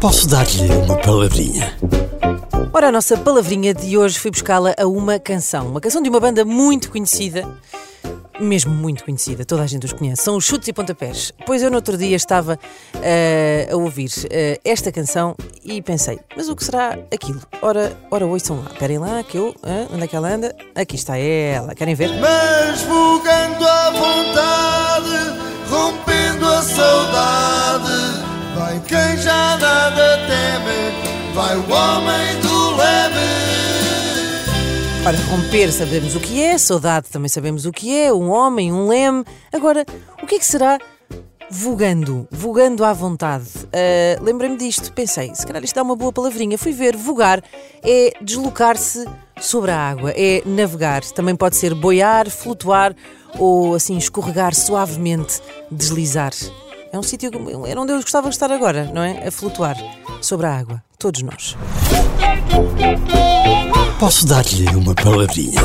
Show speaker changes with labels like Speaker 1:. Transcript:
Speaker 1: Posso dar-lhe uma palavrinha?
Speaker 2: Ora, a nossa palavrinha de hoje foi buscá-la a uma canção. Uma canção de uma banda muito conhecida, mesmo muito conhecida, toda a gente os conhece. São os Chutes e Pontapés. Pois eu no outro dia estava eh, a ouvir eh, esta canção e pensei, mas o que será aquilo? Ora, ora ouçam lá, esperem lá que eu. hã? onde é que ela anda? Aqui está ela, querem ver?
Speaker 3: Mas vogando à vontade, rompendo a saudade, vai quem já teme, vai o homem do leme.
Speaker 2: Ora, romper sabemos o que é, saudade também sabemos o que é, um homem, um leme. Agora, o que é que será vogando? Vogando à vontade. Ah, Lembrei-me disto, pensei, se calhar isto dá uma boa palavrinha. Fui ver, vogar é deslocar-se sobre a água, é navegar. Também pode ser boiar, flutuar ou assim escorregar suavemente, deslizar. É um sítio, era onde eu gostava de estar agora, não é? A flutuar sobre a água. Todos nós.
Speaker 1: Posso dar-lhe uma palavrinha?